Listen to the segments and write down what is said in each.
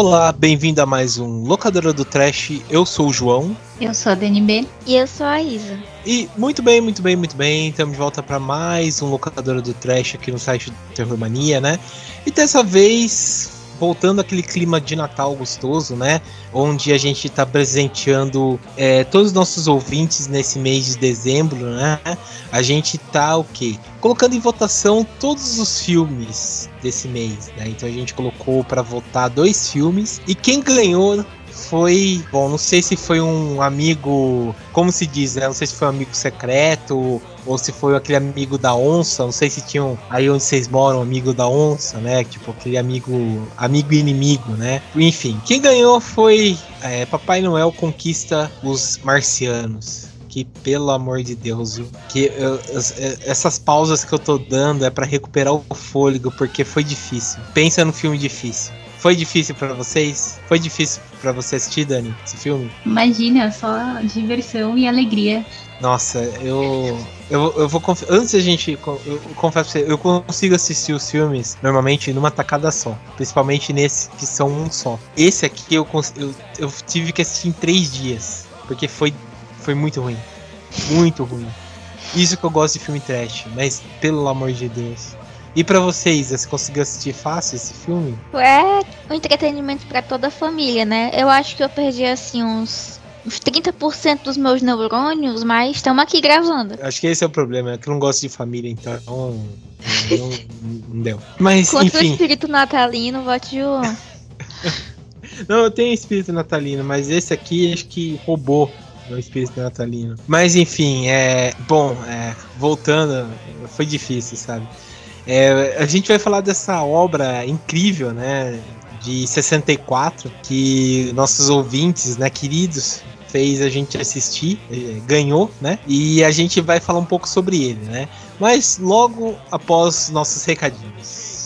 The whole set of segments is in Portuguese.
Olá, bem-vindo a mais um Locadora do Trash. Eu sou o João. Eu sou a DNB. E eu sou a Isa. E muito bem, muito bem, muito bem. Estamos de volta para mais um Locadora do Trash aqui no site do Terror Mania, né? E dessa vez voltando aquele clima de Natal gostoso, né? Onde a gente está presenteando é, todos os nossos ouvintes nesse mês de dezembro, né? A gente tá o quê? Colocando em votação todos os filmes desse mês, né? Então a gente colocou para votar dois filmes e quem ganhou foi, bom, não sei se foi um amigo, como se diz, né? Não sei se foi um amigo secreto ou se foi aquele amigo da onça, não sei se tinham aí onde vocês moram, amigo da onça, né? Tipo aquele amigo, amigo inimigo, né? Enfim, quem ganhou foi é, Papai Noel conquista os marcianos que, pelo amor de Deus, viu? Que eu, eu, essas pausas que eu tô dando é para recuperar o fôlego, porque foi difícil. Pensa no filme difícil. Foi difícil para vocês? Foi difícil para você assistir, Dani, esse filme? Imagina, só diversão e alegria. Nossa, eu. Eu, eu vou Antes a gente. Eu confesso pra você, eu consigo assistir os filmes normalmente numa tacada só. Principalmente nesse, que são um só. Esse aqui eu, eu, eu tive que assistir em três dias. Porque foi, foi muito ruim. Muito ruim. Isso que eu gosto de filme trash, mas pelo amor de Deus. E para vocês, você conseguiu assistir fácil esse filme? É um entretenimento para toda a família, né? Eu acho que eu perdi assim uns uns 30% dos meus neurônios, mas estamos aqui gravando. Acho que esse é o problema, é que eu não gosto de família, então não, não, não deu. Mas, Contra enfim. o espírito natalino, vote de Não, eu tenho espírito natalino, mas esse aqui acho que roubou meu espírito natalino. Mas enfim, é. Bom, é, voltando, foi difícil, sabe? É, a gente vai falar dessa obra incrível, né? De 64, que nossos ouvintes, né, queridos, fez a gente assistir, é, ganhou, né? E a gente vai falar um pouco sobre ele, né? Mas logo após nossos recadinhos.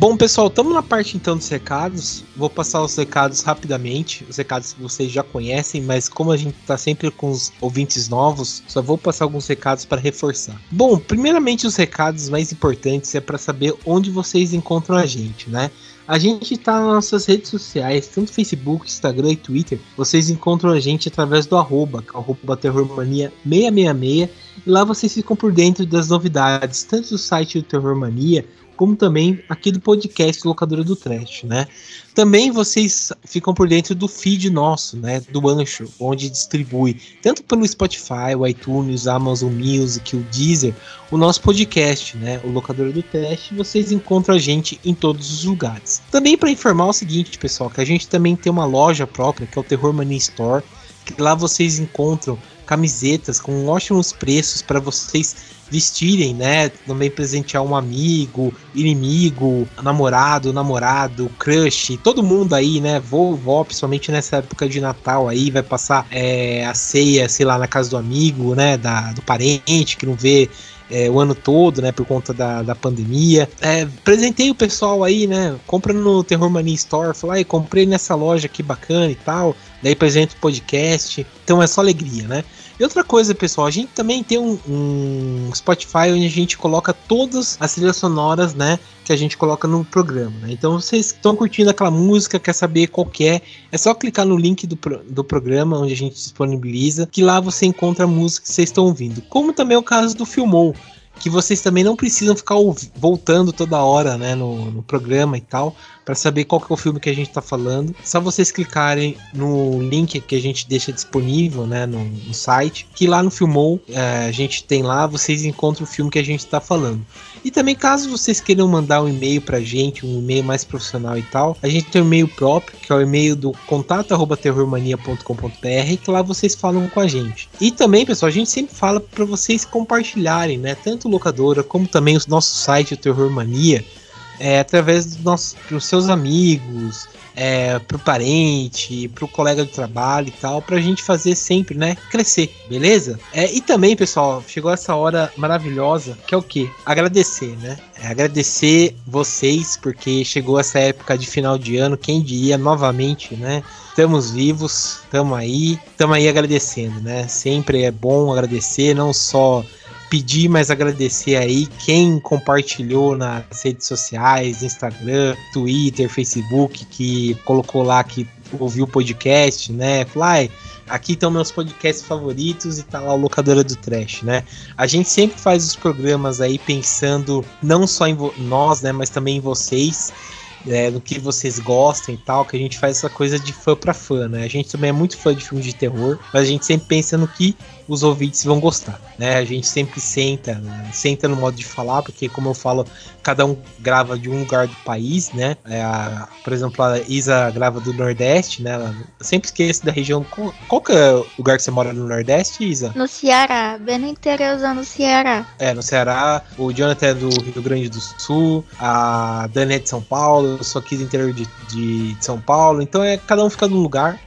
Bom, pessoal, estamos na parte então dos recados. Vou passar os recados rapidamente. Os recados que vocês já conhecem, mas como a gente está sempre com os ouvintes novos, só vou passar alguns recados para reforçar. Bom, primeiramente os recados mais importantes é para saber onde vocês encontram a gente, né? A gente está nas nossas redes sociais, tanto Facebook, Instagram e Twitter. Vocês encontram a gente através do arroba, arroba terrormania666. E lá vocês ficam por dentro das novidades, tanto do site do Terrormania como também aqui do podcast Locadora do Trash, né? Também vocês ficam por dentro do feed nosso, né? Do Ancho, onde distribui tanto pelo Spotify, o iTunes, Amazon Music, o Deezer, o nosso podcast, né? O Locadora do Trash. Vocês encontram a gente em todos os lugares. Também para informar o seguinte, pessoal, que a gente também tem uma loja própria, que é o Terror Mania Store, que lá vocês encontram camisetas com ótimos preços para vocês vestirem, né? Também presentear um amigo, inimigo, namorado, namorado, crush, todo mundo aí, né? Vovó, principalmente nessa época de Natal aí, vai passar é, a ceia, sei lá, na casa do amigo, né? Da, do parente que não vê é, o ano todo, né, por conta da, da pandemia. É, presentei o pessoal aí, né, compra no Terror Mania Store, falei, comprei nessa loja aqui bacana e tal, daí apresento o podcast, então é só alegria, né. E outra coisa, pessoal, a gente também tem um, um, Spotify onde a gente coloca todas as trilhas sonoras, né? Que a gente coloca no programa. Né? Então, vocês estão curtindo aquela música, quer saber qual que é, é só clicar no link do, do programa onde a gente disponibiliza, que lá você encontra a música que vocês estão ouvindo. Como também é o caso do Filmou que vocês também não precisam ficar voltando toda hora, né, no, no programa e tal, para saber qual que é o filme que a gente está falando. Só vocês clicarem no link que a gente deixa disponível, né, no, no site, que lá no Filmou é, a gente tem lá, vocês encontram o filme que a gente está falando. E também caso vocês queiram mandar um e-mail pra gente, um e-mail mais profissional e tal, a gente tem um e-mail próprio, que é o e-mail do contato@terrormania.com.br, que lá vocês falam com a gente. E também, pessoal, a gente sempre fala para vocês compartilharem, né, tanto locadora como também o nosso site o Terror Mania é, através dos, nossos, seus amigos, é, pro parente, pro colega de trabalho e tal, pra gente fazer sempre, né, crescer, beleza? É, e também, pessoal, chegou essa hora maravilhosa, que é o quê? Agradecer, né? É agradecer vocês, porque chegou essa época de final de ano, quem diria novamente, né? Estamos vivos, estamos aí, estamos aí agradecendo, né? Sempre é bom agradecer, não só pedir, mas agradecer aí quem compartilhou nas redes sociais, Instagram, Twitter, Facebook, que colocou lá que ouviu o podcast, né? Fly, aqui estão meus podcasts favoritos e tá lá o Locadora do Trash, né? A gente sempre faz os programas aí pensando não só em nós, né, mas também em vocês é, do que vocês gostam e tal, que a gente faz essa coisa de fã pra fã, né? A gente também é muito fã de filmes de terror, mas a gente sempre pensa no que os ouvintes vão gostar, né? A gente sempre senta, né? senta no modo de falar, porque como eu falo, cada um grava de um lugar do país, né? É a, por exemplo, a Isa grava do Nordeste, né? Eu sempre esqueço da região. Qual, qual que é o lugar que você mora no Nordeste, Isa? No Ceará, bem no interiorzão do Ceará. É, no Ceará. O Jonathan é do Rio Grande do Sul, a Dani é de São Paulo, eu sou aqui do interior de, de, de São Paulo. Então é cada um fica num lugar.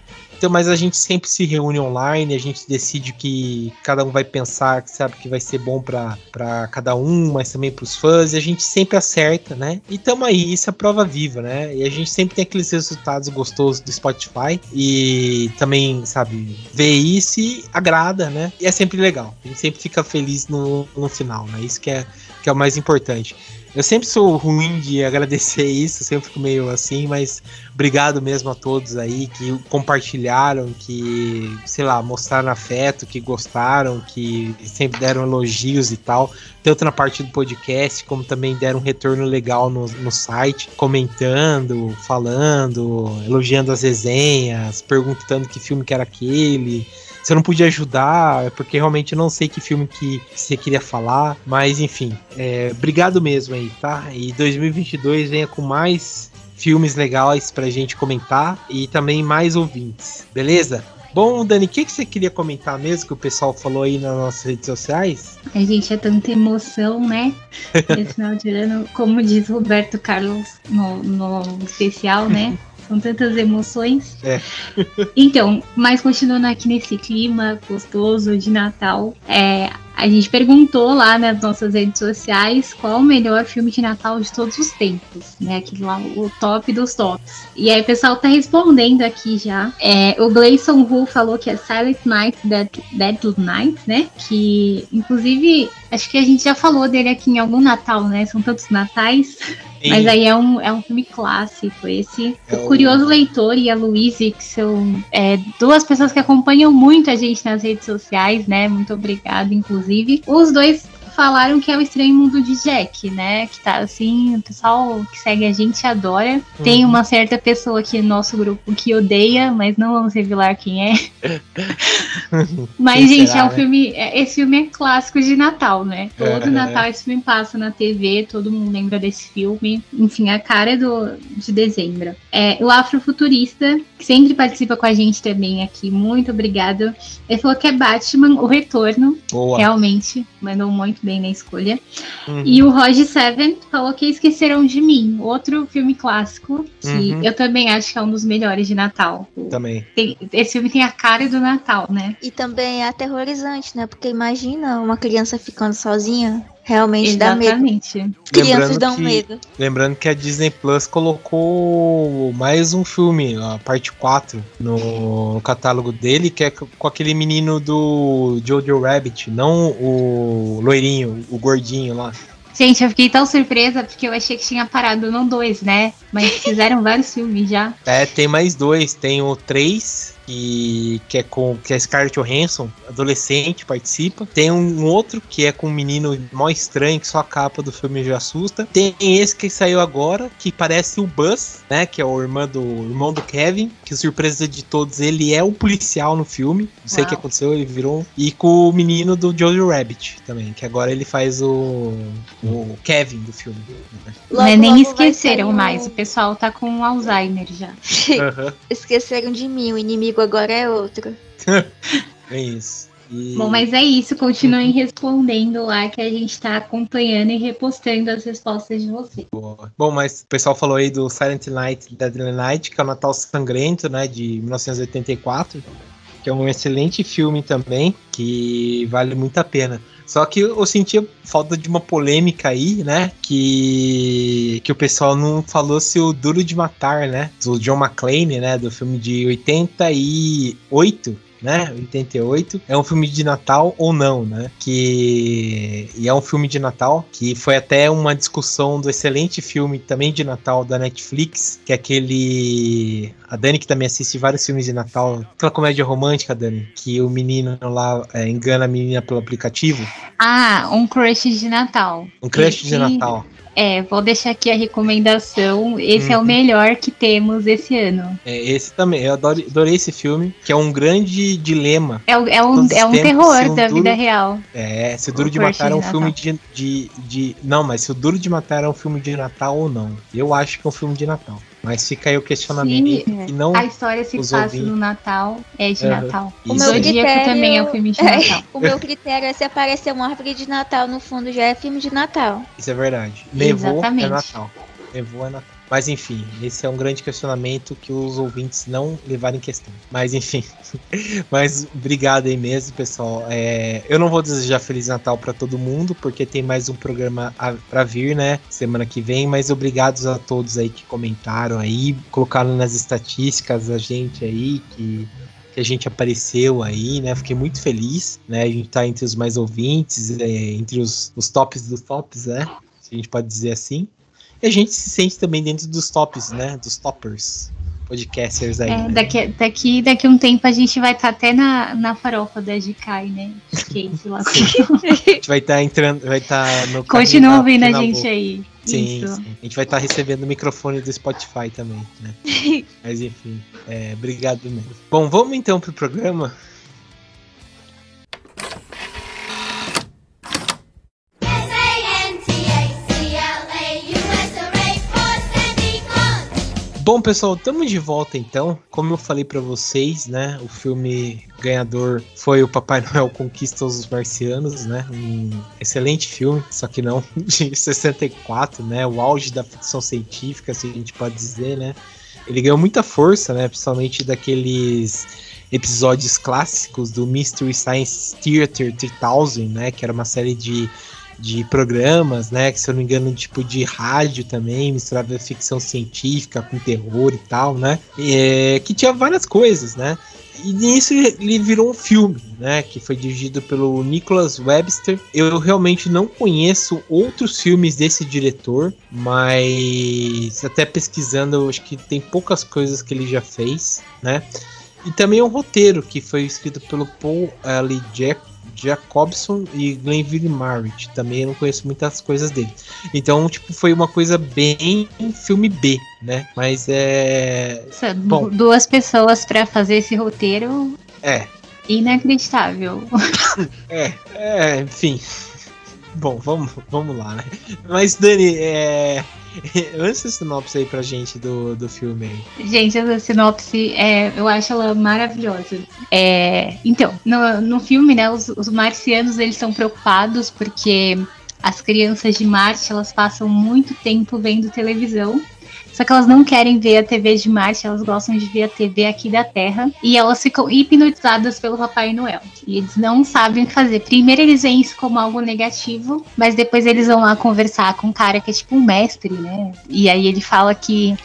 Então, mas a gente sempre se reúne online, a gente decide que cada um vai pensar que sabe que vai ser bom para cada um, mas também para os fãs, e a gente sempre acerta, né? E tamo aí, isso é prova viva, né? E a gente sempre tem aqueles resultados gostosos do Spotify e também, sabe, vê isso e agrada, né? E é sempre legal. A gente sempre fica feliz no, no final, né? Isso que é, que é o mais importante. Eu sempre sou ruim de agradecer isso, sempre fico meio assim, mas obrigado mesmo a todos aí que compartilharam, que, sei lá, mostraram afeto, que gostaram, que sempre deram elogios e tal, tanto na parte do podcast, como também deram um retorno legal no, no site, comentando, falando, elogiando as resenhas, perguntando que filme que era aquele se eu não podia ajudar, é porque realmente eu não sei que filme que você queria falar. Mas enfim, é, obrigado mesmo aí, tá? E 2022 venha com mais filmes legais pra gente comentar e também mais ouvintes, beleza? Bom, Dani, o que, que você queria comentar mesmo que o pessoal falou aí nas nossas redes sociais? A gente é tanta emoção, né? Esse final de ano, como diz Roberto Carlos no, no especial, né? São tantas emoções. É. então, mas continuando aqui nesse clima gostoso de Natal, é, a gente perguntou lá nas nossas redes sociais qual o melhor filme de Natal de todos os tempos, né? Aquele lá, o top dos tops. E aí o pessoal tá respondendo aqui já. É, o Gleison Hu falou que é Silent Night, Dead, Deadly Night, né? Que, inclusive, acho que a gente já falou dele aqui em algum Natal, né? São tantos natais. Sim. Mas aí é um, é um filme clássico. Esse, é o Curioso o... Leitor e a Louise, que são é, duas pessoas que acompanham muito a gente nas redes sociais, né? Muito obrigada, inclusive. Os dois falaram que é o Estranho Mundo de Jack, né? Que tá assim, o pessoal que segue a gente adora. Uhum. Tem uma certa pessoa aqui no nosso grupo que odeia, mas não vamos revelar quem é. mas, quem gente, será, é um né? filme. É, esse filme é clássico de Natal, né? Todo Natal esse filme passa na TV, todo mundo lembra desse filme. Enfim, a cara do, de dezembro. É, o Afrofuturista, que sempre participa com a gente também aqui. Muito obrigado. Ele falou que é Batman, o retorno. Boa. Realmente, mandou muito bem na escolha. Uhum. E o Roger Seven falou que Esqueceram de Mim, outro filme clássico, que uhum. eu também acho que é um dos melhores de Natal. Também. Tem, esse filme tem a cara do Natal, né? E também é aterrorizante, né? Porque imagina uma criança ficando sozinha Realmente Exatamente. dá medo. Crianças lembrando dão que, medo. Lembrando que a Disney Plus colocou mais um filme, a parte 4, no catálogo dele, que é com aquele menino do Jojo Rabbit, não o loirinho, o gordinho lá. Gente, eu fiquei tão surpresa porque eu achei que tinha parado no 2, né? Mas fizeram vários filmes já. É, tem mais dois. Tem o 3 que, que é com que é Scarlett Johansson, adolescente, participa. Tem um outro que é com um menino mó estranho, que só a capa do filme já assusta. Tem esse que saiu agora, que parece o Buzz, né? Que é o irmão do, o irmão do Kevin, que surpresa de todos, ele é um policial no filme. Não sei o que aconteceu, ele virou. E com o menino do Jojo Rabbit também, que agora ele faz o, o Kevin do filme. Logo, é, nem esqueceram mais, um... o pessoal tá com Alzheimer já. uhum. Esqueceram de mim, o inimigo agora é outro. é isso. E... Bom, mas é isso. Continuem uhum. respondendo lá que a gente tá acompanhando e repostando as respostas de vocês. Bom, mas o pessoal falou aí do Silent Night Deadly Night, que é o Natal Sangrento, né, de 1984 que é um excelente filme também, que vale muito a pena. Só que eu sentia falta de uma polêmica aí, né? Que, que o pessoal não falou se o Duro de Matar, né? Do John McClane, né? Do filme de 88 né? 88. É um filme de Natal ou não, né? Que e é um filme de Natal que foi até uma discussão do excelente filme também de Natal da Netflix, que é aquele a Dani que também assiste vários filmes de Natal, aquela comédia romântica, Dani, que o menino lá é, engana a menina pelo aplicativo. Ah, um crush de Natal. Um crush Esse... de Natal. É, vou deixar aqui a recomendação. Esse uhum. é o uhum. melhor que temos esse ano. É, esse também. Eu adorei, adorei esse filme, que é um grande dilema. É, é um, é um terror um da duro, vida real. É, se o Duro o de Matar é um filme de, de, de. Não, mas se o Duro de Matar é um filme de Natal ou não. Eu acho que é um filme de Natal. Mas fica aí o questionamento. Sim, e não a história se passa ouvintes. no Natal, é de uhum. Natal. O meu critério também é um filme de é, Natal. o meu critério é se aparecer uma árvore de Natal no fundo, já é filme de Natal. Isso é verdade. Nevou é Exatamente. é Natal. Nevou é Natal. Mas enfim, esse é um grande questionamento que os ouvintes não levaram em questão. Mas enfim, mas obrigado aí mesmo, pessoal. É, eu não vou desejar Feliz Natal para todo mundo, porque tem mais um programa para vir, né? Semana que vem. Mas obrigados a todos aí que comentaram aí, colocaram nas estatísticas a gente aí que que a gente apareceu aí, né? Fiquei muito feliz, né? A gente tá entre os mais ouvintes, é, entre os, os tops dos tops, né? Se a gente pode dizer assim. E a gente se sente também dentro dos tops, né? Dos toppers podcasters aí. É, né? daqui, daqui, daqui um tempo a gente vai estar tá até na, na farofa da Gikai, né? Skate lá. a gente vai estar tá entrando, vai estar tá no. Continua ouvindo a gente boca. aí. Sim, sim, A gente vai estar tá recebendo o microfone do Spotify também, né? Mas enfim, é, obrigado mesmo. Bom, vamos então pro programa. Bom, pessoal, estamos de volta então. Como eu falei para vocês, né, o filme ganhador foi o Papai Noel Conquista os Marcianos, né? Um excelente filme, só que não de 64, né? O auge da ficção científica, se a gente pode dizer, né? Ele ganhou muita força, né, principalmente daqueles episódios clássicos do Mystery Science Theater 3000, né, que era uma série de de programas, né? Que se eu não me engano, tipo de rádio também, misturava ficção científica com terror e tal, né? É, que tinha várias coisas, né? E nisso ele virou um filme, né? Que foi dirigido pelo Nicholas Webster. Eu realmente não conheço outros filmes desse diretor, mas até pesquisando, eu acho que tem poucas coisas que ele já fez, né? E também um roteiro que foi escrito pelo Paul L. Jack Jacobson e Glenville Marriott. Também eu não conheço muitas coisas dele. Então, tipo, foi uma coisa bem filme B, né? Mas é. Bom, duas pessoas para fazer esse roteiro. É. Inacreditável. é, é, enfim. Bom, vamos, vamos lá, né? Mas, Dani, é. Lança a sinopse aí pra gente do, do filme. Gente, essa sinopse, é, eu acho ela maravilhosa. É, então, no, no filme, né, os, os marcianos, eles são preocupados porque as crianças de Marte, elas passam muito tempo vendo televisão só que elas não querem ver a TV de Marte, elas gostam de ver a TV aqui da Terra. E elas ficam hipnotizadas pelo Papai Noel. E eles não sabem o que fazer. Primeiro eles veem isso como algo negativo, mas depois eles vão lá conversar com um cara que é tipo um mestre, né? E aí ele fala que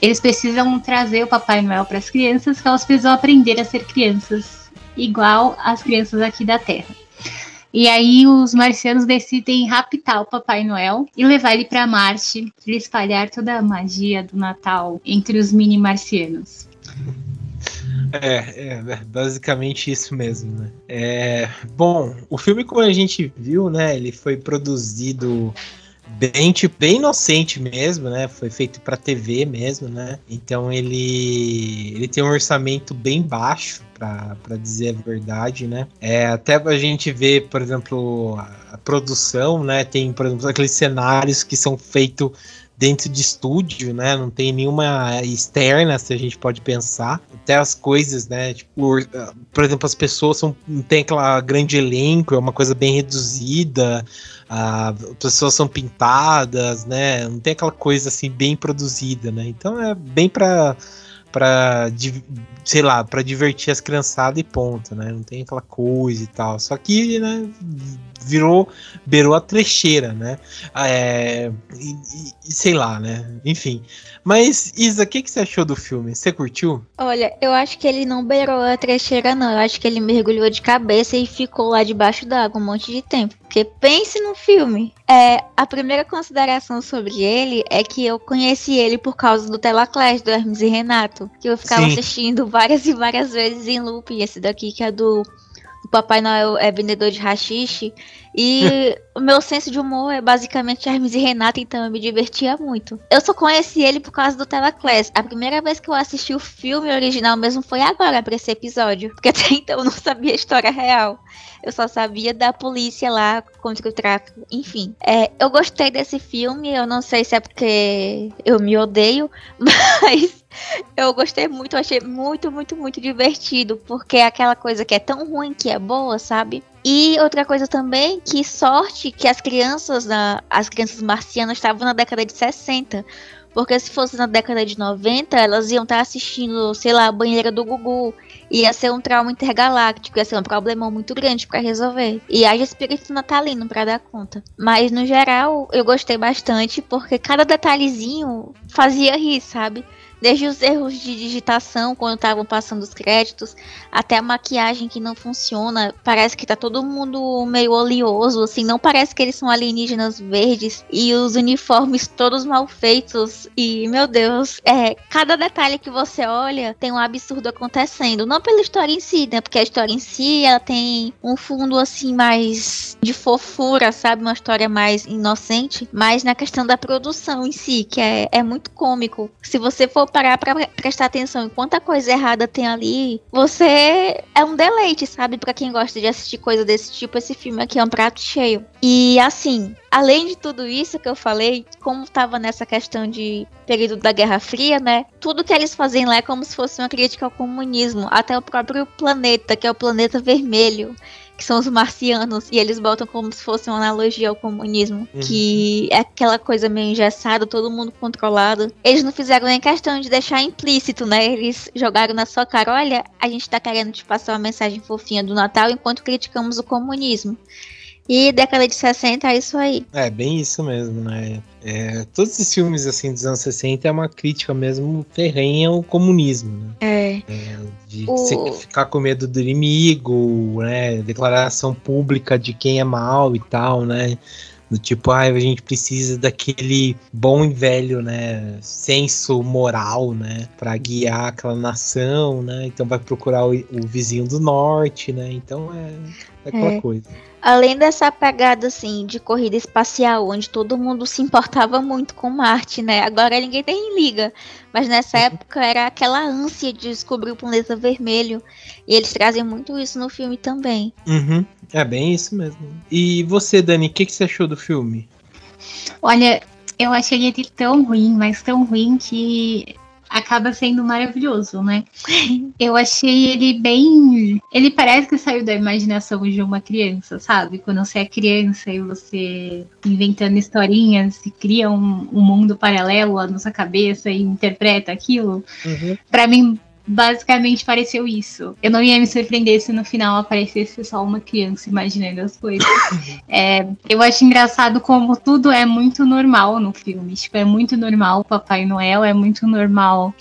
eles precisam trazer o Papai Noel para as crianças, que elas precisam aprender a ser crianças igual as crianças aqui da Terra. E aí os marcianos decidem raptar o Papai Noel e levar ele para Marte para espalhar toda a magia do Natal entre os mini marcianos. É, é, basicamente isso mesmo, né? É, bom, o filme, como a gente viu, né, ele foi produzido bem, tipo, bem inocente mesmo, né? Foi feito para TV mesmo, né? Então ele ele tem um orçamento bem baixo, para dizer a verdade, né? É, até a gente vê, por exemplo, a produção, né? Tem, por exemplo, aqueles cenários que são feitos dentro de estúdio, né? Não tem nenhuma externa, se a gente pode pensar. Até as coisas, né? Tipo, por exemplo, as pessoas são, não tem aquela grande elenco, é uma coisa bem reduzida. as pessoas são pintadas, né? Não tem aquela coisa assim bem produzida, né? Então é bem para para sei lá, para divertir as criançadas e ponto, né? Não tem aquela coisa e tal. Só que, né, virou, beirou a trecheira, né? É, e, e, sei lá, né? Enfim. Mas, Isa, o que, que você achou do filme? Você curtiu? Olha, eu acho que ele não beirou a trecheira, não. Eu acho que ele mergulhou de cabeça e ficou lá debaixo d'água um monte de tempo. Porque pense no filme. É, a primeira consideração sobre ele é que eu conheci ele por causa do Telaclash, do Hermes e Renato. Que eu ficava Sim. assistindo várias e várias vezes em loop. Esse daqui que é do o Papai Noel é vendedor de rachixe. E o meu senso de humor é basicamente Hermes e Renato, então eu me divertia muito. Eu só conheci ele por causa do Teleclass. A primeira vez que eu assisti o filme original mesmo foi agora, pra esse episódio. Porque até então eu não sabia a história real. Eu só sabia da polícia lá contra o tráfico. Enfim, é, eu gostei desse filme. Eu não sei se é porque eu me odeio, mas eu gostei muito, achei muito, muito, muito divertido, porque é aquela coisa que é tão ruim que é boa, sabe? E outra coisa também, que sorte que as crianças, as crianças marcianas estavam na década de 60. Porque se fosse na década de 90, elas iam estar assistindo, sei lá, a banheira do Gugu. Ia ser um trauma intergaláctico, ia ser um problema muito grande para resolver. E haja espírito natalino para dar conta. Mas no geral, eu gostei bastante, porque cada detalhezinho fazia rir, sabe? Desde os erros de digitação quando estavam passando os créditos, até a maquiagem que não funciona. Parece que tá todo mundo meio oleoso, assim, não parece que eles são alienígenas verdes e os uniformes todos mal feitos. E, meu Deus, é, cada detalhe que você olha tem um absurdo acontecendo. Não pela história em si, né? Porque a história em si ela tem um fundo assim mais de fofura, sabe? Uma história mais inocente, mas na questão da produção em si, que é, é muito cômico. Se você for parar pra prestar atenção em quanta coisa errada tem ali, você é um deleite, sabe? Para quem gosta de assistir coisa desse tipo, esse filme aqui é um prato cheio. E assim, além de tudo isso que eu falei, como tava nessa questão de período da Guerra Fria, né? Tudo que eles fazem lá é como se fosse uma crítica ao comunismo, até o próprio planeta, que é o planeta vermelho que são os marcianos, e eles botam como se fosse uma analogia ao comunismo, uhum. que é aquela coisa meio engessada, todo mundo controlado. Eles não fizeram nem questão de deixar implícito, né? Eles jogaram na sua cara, olha, a gente tá querendo te passar uma mensagem fofinha do Natal enquanto criticamos o comunismo. E década de 60 é isso aí. É, bem isso mesmo, né? É, todos esses filmes assim dos anos 60 é uma crítica mesmo ferrenha ao comunismo, né? É. é de o... ficar com medo do inimigo, né? Declaração pública de quem é mal e tal, né? Do tipo, ah, a gente precisa daquele bom e velho, né, senso moral, né, para guiar aquela nação, né? Então vai procurar o, o vizinho do norte, né? Então é, é aquela é. coisa. Além dessa pegada assim de corrida espacial, onde todo mundo se importava muito com Marte, né? Agora ninguém tem liga, mas nessa uhum. época era aquela ânsia de descobrir o planeta vermelho, e eles trazem muito isso no filme também. Uhum. É bem isso mesmo. E você, Dani, o que, que você achou do filme? Olha, eu achei ele tão ruim, mas tão ruim que acaba sendo maravilhoso, né? Eu achei ele bem. Ele parece que saiu da imaginação de uma criança, sabe? Quando você é criança e você inventando historinhas e cria um, um mundo paralelo na sua cabeça e interpreta aquilo. Uhum. Para mim, basicamente pareceu isso. Eu não ia me surpreender se no final aparecesse só uma criança imaginando as coisas. é, eu acho engraçado como tudo é muito normal no filme. Tipo, é muito normal o Papai Noel, é muito normal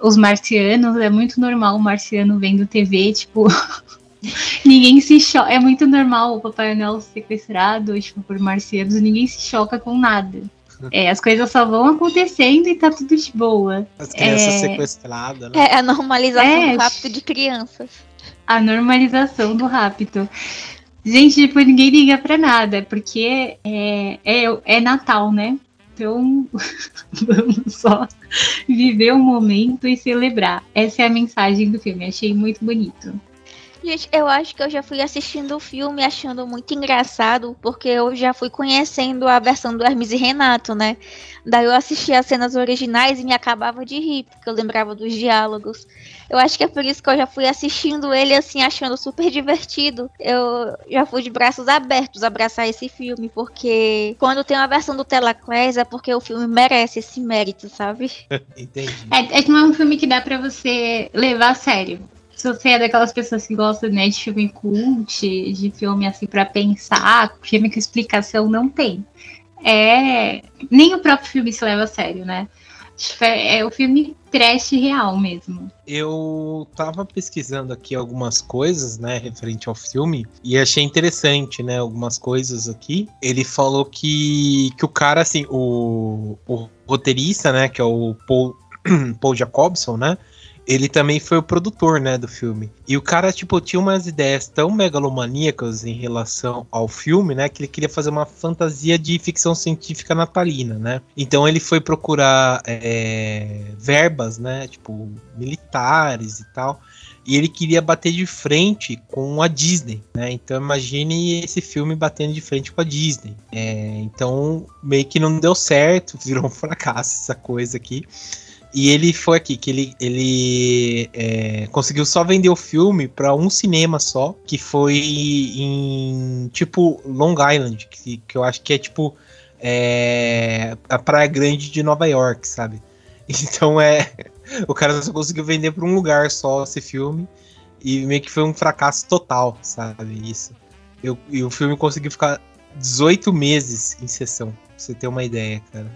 os marcianos, é muito normal o marciano vendo TV, tipo. ninguém se choca. É muito normal o Papai Noel sequestrado, tipo, por marcianos, ninguém se choca com nada. É, as coisas só vão acontecendo e tá tudo de boa. As crianças é... sequestradas, né? É a normalização é... do rapto de crianças. A normalização do rapto. Gente, tipo, ninguém liga pra nada, porque é, é, é Natal, né? Então, vamos só viver o momento e celebrar. Essa é a mensagem do filme. Achei muito bonito. Gente, eu acho que eu já fui assistindo o filme achando muito engraçado, porque eu já fui conhecendo a versão do Hermes e Renato, né? Daí eu assistia as cenas originais e me acabava de rir, porque eu lembrava dos diálogos. Eu acho que é por isso que eu já fui assistindo ele assim, achando super divertido. Eu já fui de braços abertos abraçar esse filme, porque quando tem uma versão do Telaclass é porque o filme merece esse mérito, sabe? Entendi. É, é que não é um filme que dá pra você levar a sério. Se você é daquelas pessoas que gostam né, de filme cult, de filme assim pra pensar, filme com explicação, não tem. É. Nem o próprio filme se leva a sério, né? É o filme trash real mesmo. Eu tava pesquisando aqui algumas coisas, né, referente ao filme, e achei interessante, né, algumas coisas aqui. Ele falou que, que o cara, assim, o, o roteirista, né, que é o Paul, Paul Jacobson, né, ele também foi o produtor, né, do filme. E o cara, tipo, tinha umas ideias tão megalomaníacas em relação ao filme, né, que ele queria fazer uma fantasia de ficção científica natalina, né. Então ele foi procurar é, verbas, né, tipo, militares e tal. E ele queria bater de frente com a Disney, né? Então imagine esse filme batendo de frente com a Disney. É, então meio que não deu certo, virou um fracasso essa coisa aqui. E ele foi aqui, que ele, ele é, conseguiu só vender o filme para um cinema só, que foi em tipo Long Island, que, que eu acho que é tipo é, a Praia Grande de Nova York, sabe? Então é. O cara só conseguiu vender para um lugar só esse filme. E meio que foi um fracasso total, sabe? Isso. Eu, e o filme conseguiu ficar 18 meses em sessão, pra você ter uma ideia, cara.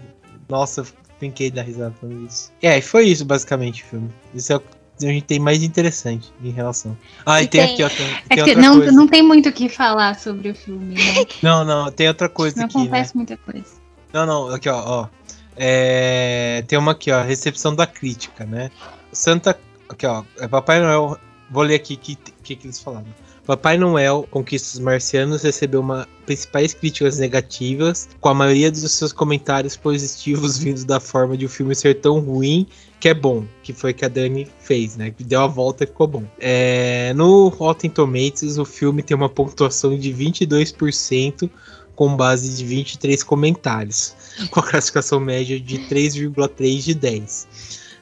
Nossa, brinquei da risada falando isso. É, foi isso basicamente o filme. Isso é o que a gente tem mais interessante em relação. Ah, e, e tem, tem, aqui, ó. Tem, é tem não, coisa. não tem muito o que falar sobre o filme, né? Não, não, tem outra coisa não aqui. Não acontece né? muita coisa. Não, não, aqui, ó, ó. É, tem uma aqui, ó, recepção da crítica, né? Santa. Aqui, ó. É Papai Noel. Vou ler aqui o que, que, que eles falaram. Papai Noel Conquista os Marcianos recebeu uma principais críticas negativas, com a maioria dos seus comentários positivos vindo da forma de o filme ser tão ruim que é bom, que foi que a Dani fez, né? Deu a volta e ficou bom. É, no Rotten Tomatoes, o filme tem uma pontuação de 22% com base de 23 comentários, com a classificação média de 3,3 de 10.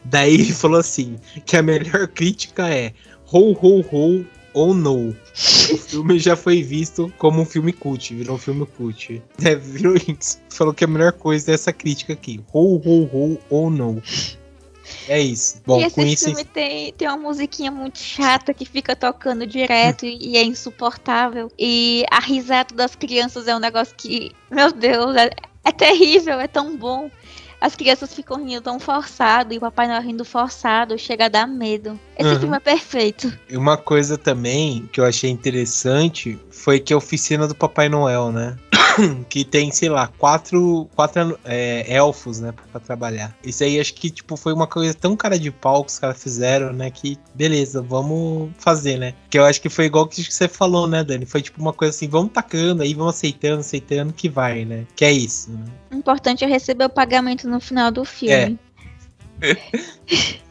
Daí ele falou assim, que a melhor crítica é Ho Ho Ho ou No. O filme já foi visto como um filme cult, virou um filme cult. É, virou isso. Falou que a melhor coisa é essa crítica aqui. Ho, ho, ho ou no. É isso. Bom, e esse filme tem, tem uma musiquinha muito chata que fica tocando direto e é insuportável. E a risada das crianças é um negócio que, meu Deus, é, é terrível, é tão bom as crianças ficam rindo tão forçado e o Papai Noel rindo forçado, chega a dar medo. Esse uhum. filme é perfeito. E uma coisa também que eu achei interessante foi que a oficina do Papai Noel, né? que tem, sei lá, quatro, quatro é, elfos, né, pra trabalhar. Isso aí acho que, tipo, foi uma coisa tão cara de pau que os caras fizeram, né, que beleza, vamos fazer, né. Que eu acho que foi igual que você falou, né, Dani? Foi tipo uma coisa assim, vamos tacando aí, vamos aceitando, aceitando, que vai, né. Que é isso, né. O importante é receber o pagamento no final do filme. É.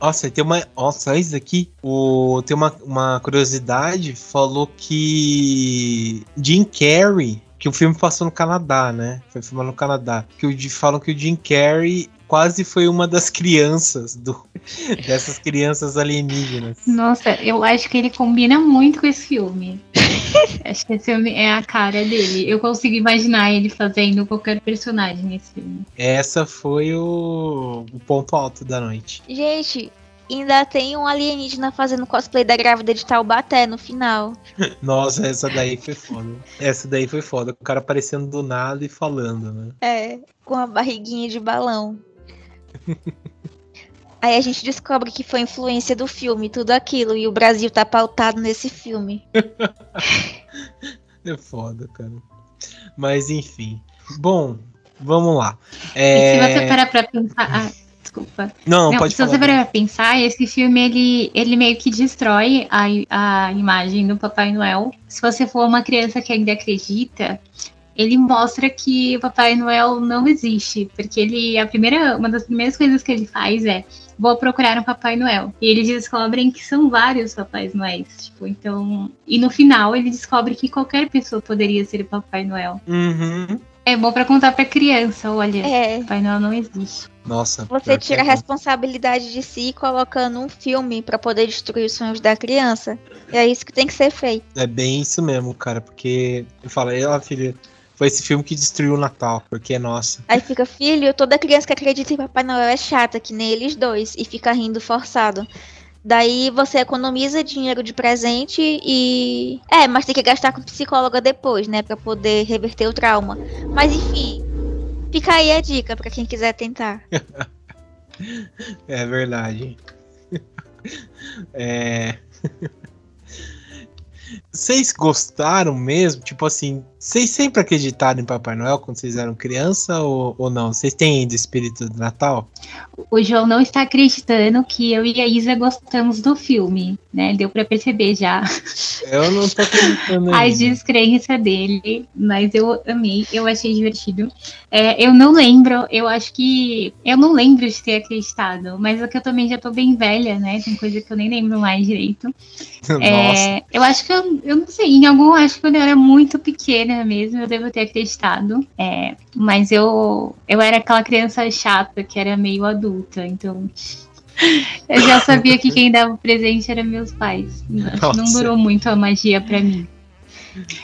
Nossa, tem uma. Nossa, isso aqui. O, tem uma, uma curiosidade. Falou que Jim Carrey. Que o filme passou no Canadá, né? Foi filmado no Canadá. Que o, falam que o Jim Carrey quase foi uma das crianças do, dessas crianças alienígenas. Nossa, eu acho que ele combina muito com esse filme. acho que esse filme é a cara dele. Eu consigo imaginar ele fazendo qualquer personagem nesse filme. Essa foi o, o ponto alto da noite. Gente, ainda tem um alienígena fazendo cosplay da grávida de Taubaté no final. Nossa, essa daí foi foda. Essa daí foi foda. O cara aparecendo do nada e falando, né? É, com a barriguinha de balão. Aí a gente descobre que foi influência do filme, tudo aquilo, e o Brasil tá pautado nesse filme. é foda, cara. Mas enfim. Bom, vamos lá. É... E se você parar pra pensar. Ah, desculpa. Não, Não pode se falar. Se você parar pra pensar, esse filme ele, ele meio que destrói a, a imagem do Papai Noel. Se você for uma criança que ainda acredita, ele mostra que o Papai Noel não existe, porque ele a primeira, uma das primeiras coisas que ele faz é vou procurar um Papai Noel. E eles descobrem que são vários Papais Noéis, tipo, então, e no final ele descobre que qualquer pessoa poderia ser o Papai Noel. Uhum. É bom para contar para criança, olha, É. Papai Noel não existe. Nossa. Você tira é a responsabilidade de si colocando um filme pra poder destruir os sonhos da criança. E é isso que tem que ser feito. É bem isso mesmo, cara, porque eu falei, ó, filha, foi esse filme que destruiu o Natal, porque nossa. Aí fica, filho, toda criança que acredita em Papai Noel é chata, que nem eles dois, e fica rindo forçado. Daí você economiza dinheiro de presente e. É, mas tem que gastar com psicóloga depois, né? Pra poder reverter o trauma. Mas enfim, fica aí a dica pra quem quiser tentar. É verdade. É. Vocês gostaram mesmo? Tipo assim, vocês sempre acreditaram em Papai Noel quando vocês eram criança ou, ou não? Vocês têm ainda espírito do Natal? O João não está acreditando que eu e a Isa gostamos do filme, né? Deu para perceber já Eu não tô acreditando a ainda. descrença dele, mas eu amei, eu achei divertido. É, eu não lembro, eu acho que. Eu não lembro de ter acreditado, mas é que eu também já tô bem velha, né? Tem coisa que eu nem lembro mais direito. Nossa. É, eu acho que eu, eu não sei, em algum acho que quando eu era muito pequena mesmo, eu devo ter acreditado. É, mas eu, eu era aquela criança chata que era meio adulta, então. Eu já sabia que quem dava o presente eram meus pais. Não Nossa. durou muito a magia pra mim.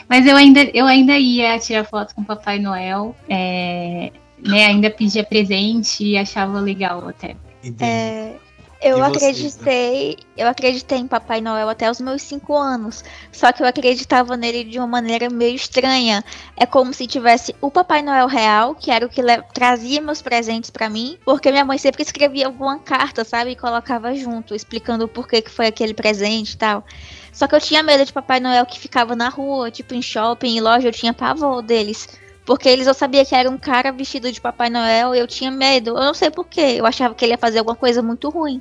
Mas eu ainda, eu ainda ia tirar foto com o Papai Noel, é, né, ainda pedia presente e achava legal até. É, eu vocês, acreditei, eu acreditei em Papai Noel até os meus cinco anos. Só que eu acreditava nele de uma maneira meio estranha. É como se tivesse o Papai Noel real, que era o que trazia meus presentes pra mim, porque minha mãe sempre escrevia alguma carta, sabe, e colocava junto, explicando o porquê que foi aquele presente e tal. Só que eu tinha medo de Papai Noel que ficava na rua, tipo em shopping, em loja, eu tinha pavor deles. Porque eles eu sabia que era um cara vestido de Papai Noel e eu tinha medo. Eu não sei porquê. Eu achava que ele ia fazer alguma coisa muito ruim.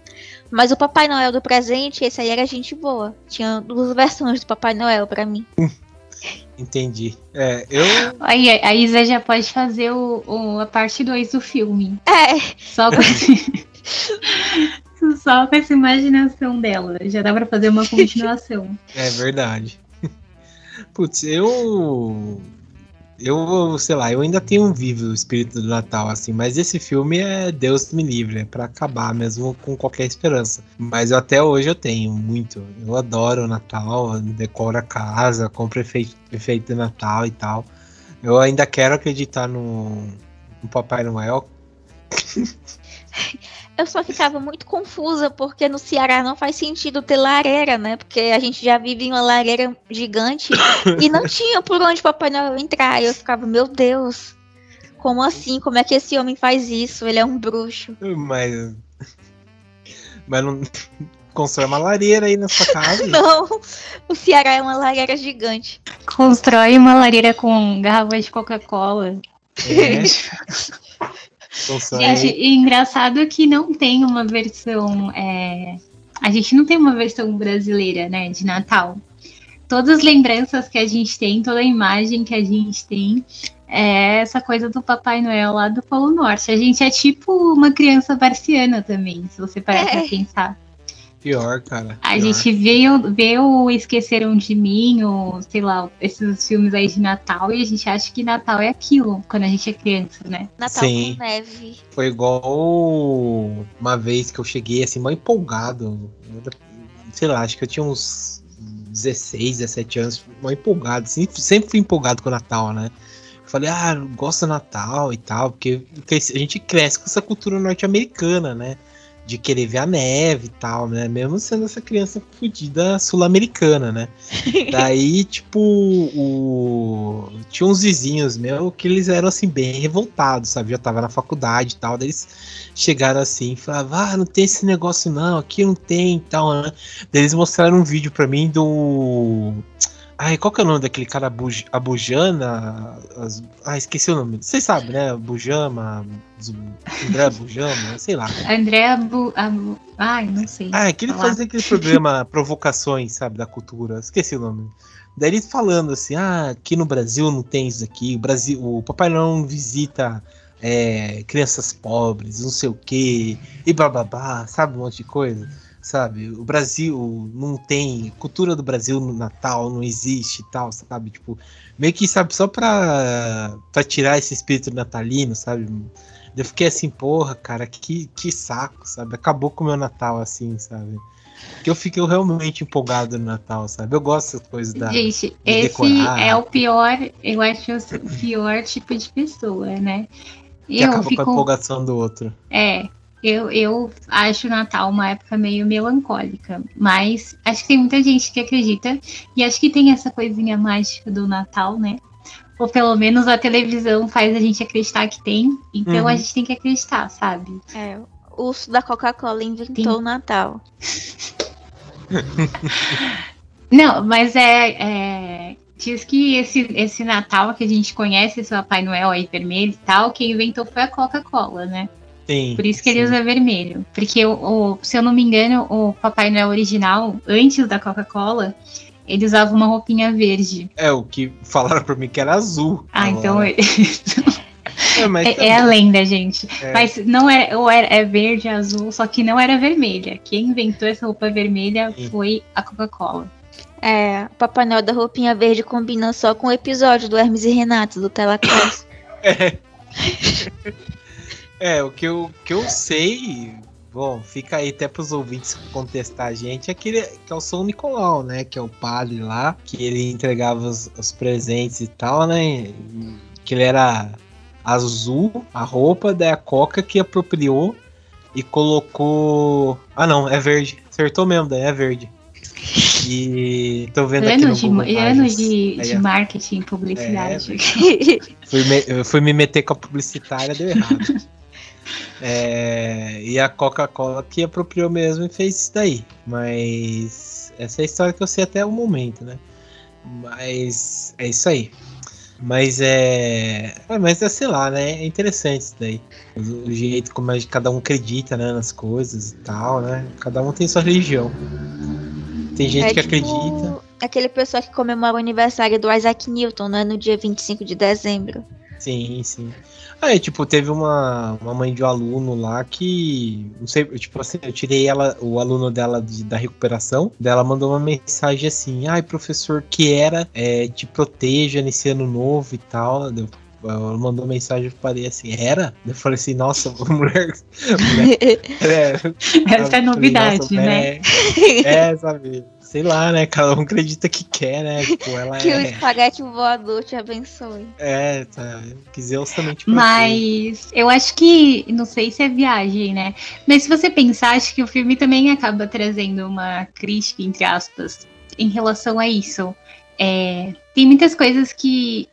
Mas o Papai Noel do presente, esse aí era gente boa. Tinha duas versões do Papai Noel pra mim. Entendi. É, eu. Aí a Isa já pode fazer o, o- a parte 2 do filme. É, Só com, esse- Só com essa imaginação dela. Já dá pra fazer uma continuação. É verdade. Putz, eu. Eu, sei lá, eu ainda tenho vivo o espírito do Natal, assim, mas esse filme é Deus me livre, é pra acabar mesmo com qualquer esperança. Mas eu- até hoje eu tenho muito. Eu adoro o Natal, decoro a casa, compro efeito, efeito de Natal e tal. Eu ainda quero acreditar no, no Papai Noel. eu só ficava muito confusa porque no Ceará não faz sentido ter lareira, né? Porque a gente já vive em uma lareira gigante e não tinha por onde Papai Noel entrar. E eu ficava, meu Deus, como assim? Como é que esse homem faz isso? Ele é um bruxo. Mas. Mas não. Constrói uma lareira aí na sua casa. Não, o Ceará é uma lareira gigante. Constrói uma lareira com garrafas de Coca-Cola. É. Gente, e engraçado que não tem uma versão. é, A gente não tem uma versão brasileira, né, de Natal. Todas as lembranças que a gente tem, toda a imagem que a gente tem, é essa coisa do Papai Noel lá do Polo Norte. A gente é tipo uma criança barciana também, se você parar É. pra pensar. Pior, cara. A pior. gente vê, o- vê o Esqueceram de Mim, ou sei lá, esses filmes aí de Natal, e a gente acha que Natal é aquilo, quando a gente é criança, né? Natal Sim. com neve. Foi igual uma vez que eu cheguei assim, mal empolgado. Sei lá, acho que eu tinha uns 16, 17 anos, mal empolgado. Assim, sempre fui empolgado com o Natal, né? Falei, ah, gosto do Natal e tal, porque a gente cresce com essa cultura norte-americana, né? De querer ver a neve e tal, né? Mesmo sendo essa criança fodida sul-americana, né? Daí, tipo, o... tinha uns vizinhos meus que eles eram assim, bem revoltados, sabe? Já tava na faculdade e tal. Daí eles chegaram assim e falavam, ah, não tem esse negócio não, aqui não tem e tal, né? Daí eles mostraram um vídeo pra mim do. Ai, qual que é o nome daquele cara Abuj, Abujana? As, ah, esqueci o nome. Vocês sabem, né? Bujama, André Bujama, sei lá. André Abu, Abu. Ai, não sei. Ah, é que ele fazia aquele programa Provocações, sabe, da cultura. Esqueci o nome. Daí ele falando assim: ah, aqui no Brasil não tem isso aqui. O Brasil, o Papai não visita é, crianças pobres, não sei o que, e bababá, sabe, um monte de coisa sabe? O Brasil não tem. Cultura do Brasil no Natal não existe e tal, sabe? Tipo, meio que, sabe, só pra, pra tirar esse espírito natalino, sabe? Eu fiquei assim, porra, cara, que, que saco, sabe? Acabou com o meu Natal assim, sabe? Que eu fiquei realmente empolgado no Natal, sabe? Eu gosto das coisas da. Gente, esse decorar. é o pior, eu acho o pior tipo de pessoa, né? Que eu acaba fico... com a empolgação do outro. É, eu, eu acho o Natal uma época meio melancólica, mas acho que tem muita gente que acredita e acho que tem essa coisinha mágica do Natal, né? Ou pelo menos a televisão faz a gente acreditar que tem, então uhum. a gente tem que acreditar, sabe? É, o urso da Coca-Cola inventou tem... o Natal. Não, mas é, é, Diz que esse, esse Natal que a gente conhece, esse Papai Noel aí vermelho e tal, quem inventou foi a Coca-Cola, né? Sim, Por isso que sim. ele usa vermelho. Porque, o, o, se eu não me engano, o Papai Noel original, antes da Coca-Cola, ele usava uma roupinha verde. É, o que falaram pra mim que era azul. Ah, então. Ele... É, é, é, a lenda, gente. É. Mas não é, ou é, é verde, azul, só que não era vermelha. Quem inventou essa roupa vermelha Sim. foi a Coca-Cola. É, o Papai Noel da roupinha verde combina só com o episódio do Hermes e Renato, do Telacross. é. É, o que eu, que eu sei, bom, fica aí até pros ouvintes contestar a gente, é que, ele, que é o São Nicolau, né? Que é o padre lá, que ele entregava os, os presentes e tal, né? Que ele era azul, a roupa, da Coca que apropriou e colocou. Ah, não, é verde. Acertou mesmo, daí é verde. E tô vendo anos aqui no de, anos de, de marketing, publicidade. É, fui, me, fui me meter com a publicitária, deu errado. É, e a Coca-Cola que apropriou mesmo e fez isso daí. Mas essa é a história que eu sei até o momento, né? Mas é isso aí. Mas é. é mas é, sei lá, né? É interessante isso daí. O, jeito como cada um acredita né, nas coisas e tal, né? Cada um tem sua religião. Tem gente é que tipo... acredita. Aquele pessoal que comemora o aniversário do Isaac Newton, né? No dia 25 de dezembro. Sim, sim. Aí, é, tipo, teve uma, uma mãe de um aluno lá que. Não sei, tipo assim, eu tirei ela, o aluno dela de, da recuperação. Dela mandou uma mensagem assim: ai, professor, que era, é, te proteja nesse ano novo e tal. Ela mandou mensagem, eu falei assim, era? Eu falei assim, nossa, mulher. mulher é, Essa é novidade, falei, né? É, é, sabe? Sei lá, né? Cada um acredita que quer, né? Tipo, ela que é... o espaguete voador te abençoe. É, tá. Quis justamente Mas eu acho que, não sei se é viagem, né? Mas se você pensar, acho que o filme também acaba trazendo uma crítica, entre aspas, em relação a isso. É, tem muitas coisas que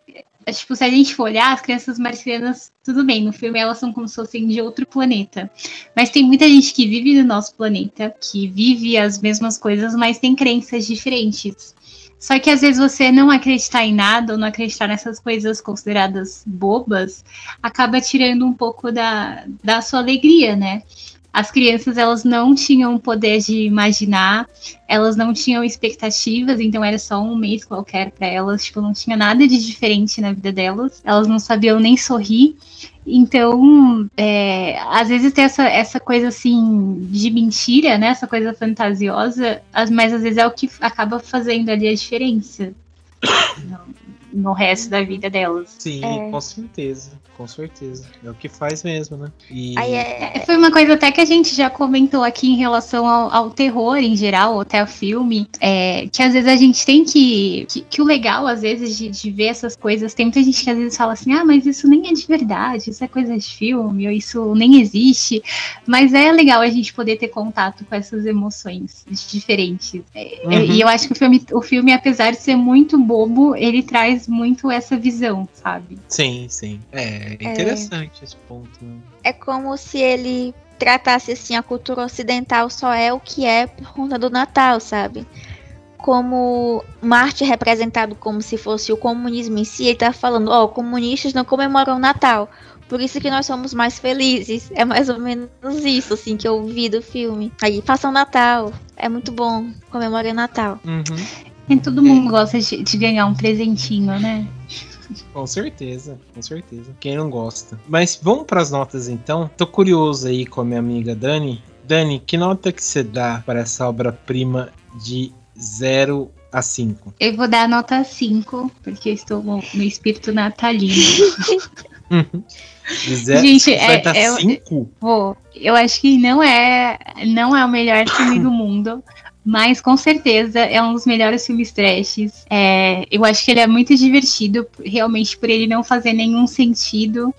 tipo, se a gente for olhar, as crianças marcianas, tudo bem, no filme elas são como se fossem de outro planeta. Mas tem muita gente que vive no nosso planeta, que vive as mesmas coisas, mas tem crenças diferentes. Só que às vezes você não acreditar em nada ou não acreditar nessas coisas consideradas bobas acaba tirando um pouco da, da sua alegria, né? As crianças elas não tinham o poder de imaginar, elas não tinham expectativas, então era só um mês qualquer para elas, tipo, não tinha nada de diferente na vida delas, elas não sabiam nem sorrir. Então, é, às vezes tem essa, essa coisa assim de mentira, né? Essa coisa fantasiosa, mas às vezes é o que acaba fazendo ali a diferença no, no resto da vida delas. Sim, é. com certeza. Com certeza. É o que faz mesmo, né? E... É, foi uma coisa até que a gente já comentou aqui em relação ao, ao terror em geral, ou até ao filme, é, que às vezes a gente tem que, que. Que, o legal, às vezes, de, de, ver essas coisas, tem muita gente que às vezes fala assim: ah, mas isso nem é de verdade, isso é coisa de filme, ou isso nem existe. Mas é legal a gente poder ter contato com essas emoções diferentes. É, uhum. E eu acho que o filme, o filme, apesar de ser muito bobo, ele traz muito essa visão, sabe? Sim, sim. É, é interessante é, esse ponto. Né? É como se ele tratasse assim a cultura ocidental só é o que é por conta do Natal, sabe? como Marte é representado como se fosse o comunismo em si, ele tá falando, ó, oh, comunistas não comemoram o Natal. Por isso que nós somos mais felizes. É mais ou menos isso, assim, que eu vi do filme. Aí, façam Natal. É muito bom. Comemorem o Natal. Uhum. E todo mundo gosta de, de ganhar um presentinho, né? Com certeza, com certeza. Quem não gosta? Mas vamos para as notas então. Tô curioso aí com a minha amiga Dani. Dani, que nota que você dá para essa obra-prima de 0 a 5? Eu vou dar a nota 5, porque eu estou no espírito natalino. Zero, Gente, é, é, cinco? Vou. Eu acho que não é, não é o melhor filme do mundo. Mas com certeza é um dos melhores filmes trashes. É, eu acho que ele é muito divertido, realmente por ele não fazer nenhum sentido.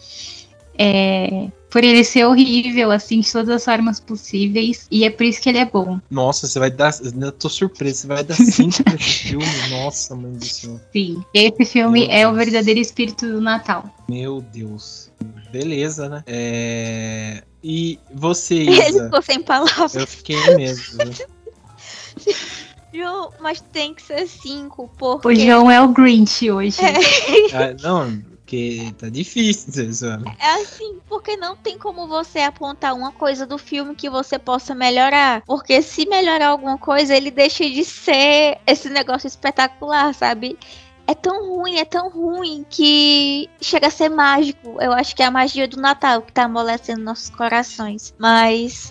É, por ele ser horrível, assim, de todas as formas possíveis. E é por isso que ele é bom. Nossa, você vai dar. Eu tô surpreso, você vai dar cinco pra esse filme. Nossa, mãe do céu. Sim, esse filme Meu é Deus. o verdadeiro espírito do Natal. Meu Deus. Beleza, né? É... E você, Isa? Ele ficou sem palavras. Eu fiquei mesmo. João, mas tem que ser cinco, porque... O João é o Grinch hoje. É. Ah, não, porque tá difícil, sabe? É assim, porque não tem como você apontar uma coisa do filme que você possa melhorar. Porque se melhorar alguma coisa, ele deixa de ser esse negócio espetacular, sabe? é tão ruim, é tão ruim que chega a ser mágico. Eu acho que é a magia do Natal que tá amolecendo nossos corações. Mas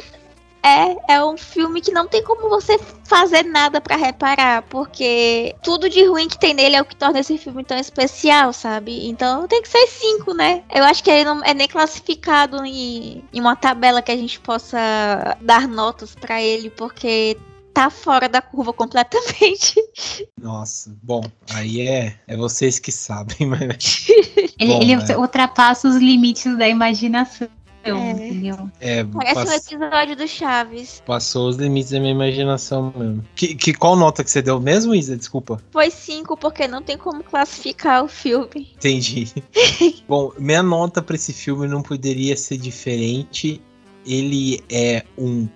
é, é um filme que não tem como você fazer nada para reparar, porque tudo de ruim que tem nele é o que torna esse filme tão especial, sabe? Então tem que ser cinco, né? Eu acho que ele não é nem classificado em, em uma tabela que a gente possa dar notas para ele, porque tá fora da curva completamente. Nossa, bom, aí é, é vocês que sabem, mas. ele, bom, ele é. ultrapassa os limites da imaginação. É. é Parece pass... um episódio do Chaves. Passou os limites da minha imaginação mesmo. Que, que, qual nota que você deu mesmo, Isa? Desculpa. Foi 5, porque não tem como classificar o filme. Entendi. Bom, minha nota para esse filme não poderia ser diferente. Ele é um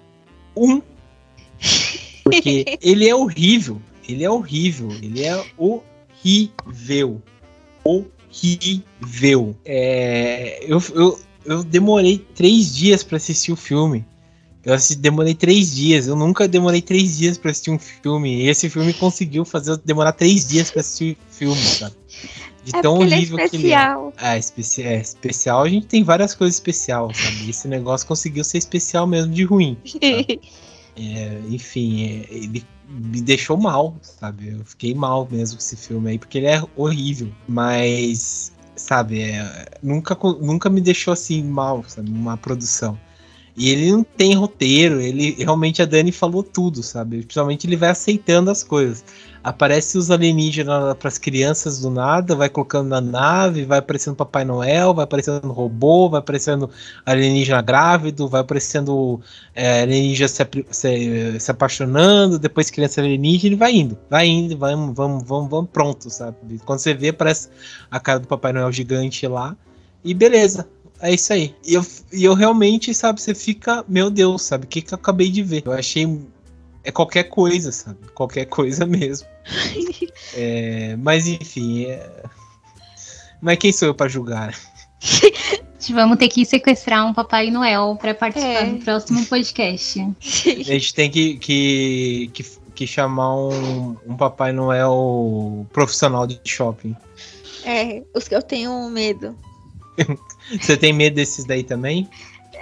1. Um, porque ele é horrível. Ele é horrível. Ele é horrível. Horrível. É, eu, eu, eu demorei três dias para assistir o filme. Eu assisti, demorei três dias. Eu nunca demorei três dias para assistir um filme. E esse filme conseguiu fazer eu demorar três dias para assistir o filme, sabe? De é tão é horrível é que ele é. Ah, especi é, especial. A gente tem várias coisas especiais, sabe? Esse negócio conseguiu ser especial mesmo de ruim. é, enfim, é, ele me deixou mal, sabe? Eu fiquei mal mesmo com esse filme aí, porque ele é horrível. Mas sabe? É, nunca, nunca me deixou assim mal, sabe? Uma produção. E ele não tem roteiro, ele realmente a Dani falou tudo, sabe? Principalmente ele vai aceitando as coisas. Aparece os alienígenas para as crianças do nada, vai colocando na nave, vai aparecendo Papai Noel, vai aparecendo robô, vai aparecendo alienígena grávido, vai aparecendo é, alienígena se, se, se, apaixonando, depois criança alienígena e vai indo, vai indo, vamos, vamos, vamos, vamos pronto, sabe? Quando você vê, aparece a cara do Papai Noel gigante lá e beleza, é isso aí. E eu, e eu realmente, sabe, você fica, meu Deus, sabe, o que, que eu acabei de ver? Eu achei. É qualquer coisa, sabe? Qualquer coisa mesmo. é, mas enfim. É... Mas quem sou eu para julgar? Vamos ter que sequestrar um Papai Noel para participar é. do próximo podcast. A gente tem que, que, que, que chamar um, um Papai Noel profissional de shopping. É, os que eu tenho medo. Você tem medo desses daí também?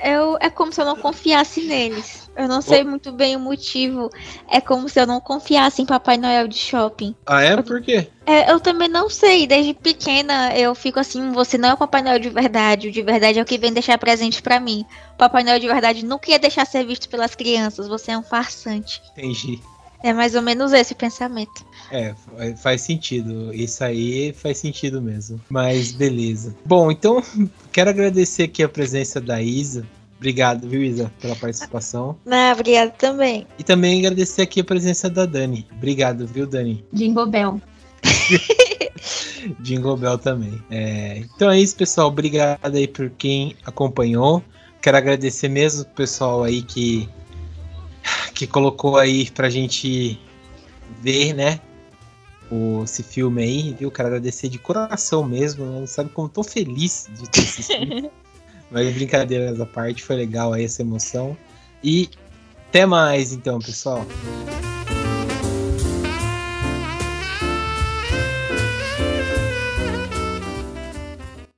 Eu, é como se eu não confiasse neles. Eu não sei muito bem o motivo. É como se eu não confiasse em Papai Noel de shopping. Ah, é? Por quê? É, eu também não sei. Desde pequena eu fico assim: você não é o Papai Noel de verdade. O de verdade é o que vem deixar presente para mim. Papai Noel de verdade nunca ia deixar ser visto pelas crianças. Você é um farsante. Entendi. É mais ou menos esse o pensamento. É, faz sentido. Isso aí faz sentido mesmo. Mas beleza. Bom, então quero agradecer aqui a presença da Isa. Obrigado, viu, Isa, pela participação. Não, obrigado também. E também agradecer aqui a presença da Dani. Obrigado, viu, Dani? Jingle Bell. Jingle Bell também. É, então é isso, pessoal. Obrigado aí por quem acompanhou. Quero agradecer mesmo o pessoal aí que, que colocou aí pra gente ver, né? O, esse filme aí, viu? Quero agradecer de coração mesmo, né? Sabe como tô feliz de ter assistido. Mas brincadeiras à parte, foi legal aí essa emoção. E até mais então, pessoal.